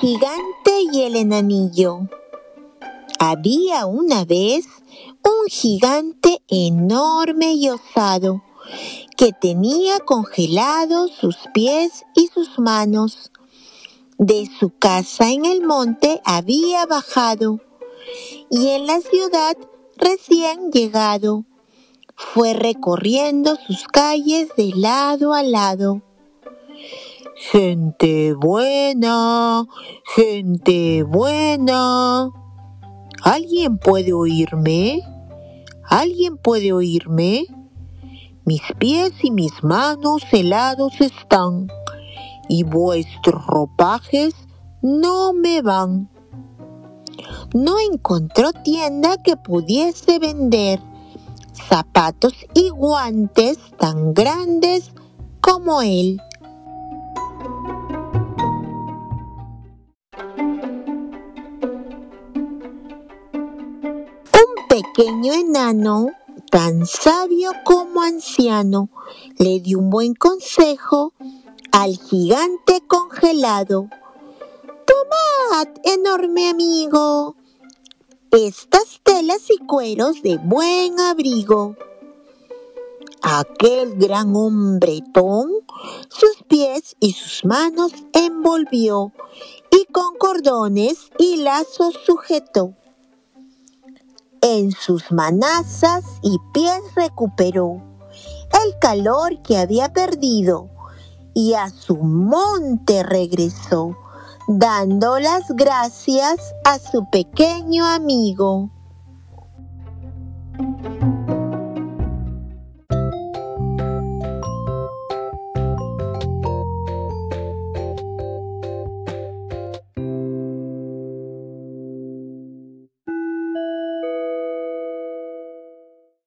gigante y el enanillo. Había una vez un gigante enorme y osado que tenía congelados sus pies y sus manos. De su casa en el monte había bajado y en la ciudad recién llegado. Fue recorriendo sus calles de lado a lado. Gente buena, gente buena. ¿Alguien puede oírme? ¿Alguien puede oírme? Mis pies y mis manos helados están y vuestros ropajes no me van. No encontró tienda que pudiese vender zapatos y guantes tan grandes como él. Pequeño enano, tan sabio como anciano, le dio un buen consejo al gigante congelado. Tomad, enorme amigo, estas telas y cueros de buen abrigo. Aquel gran hombretón sus pies y sus manos envolvió y con cordones y lazos sujetó en sus manazas y pies recuperó el calor que había perdido y a su monte regresó, dando las gracias a su pequeño amigo.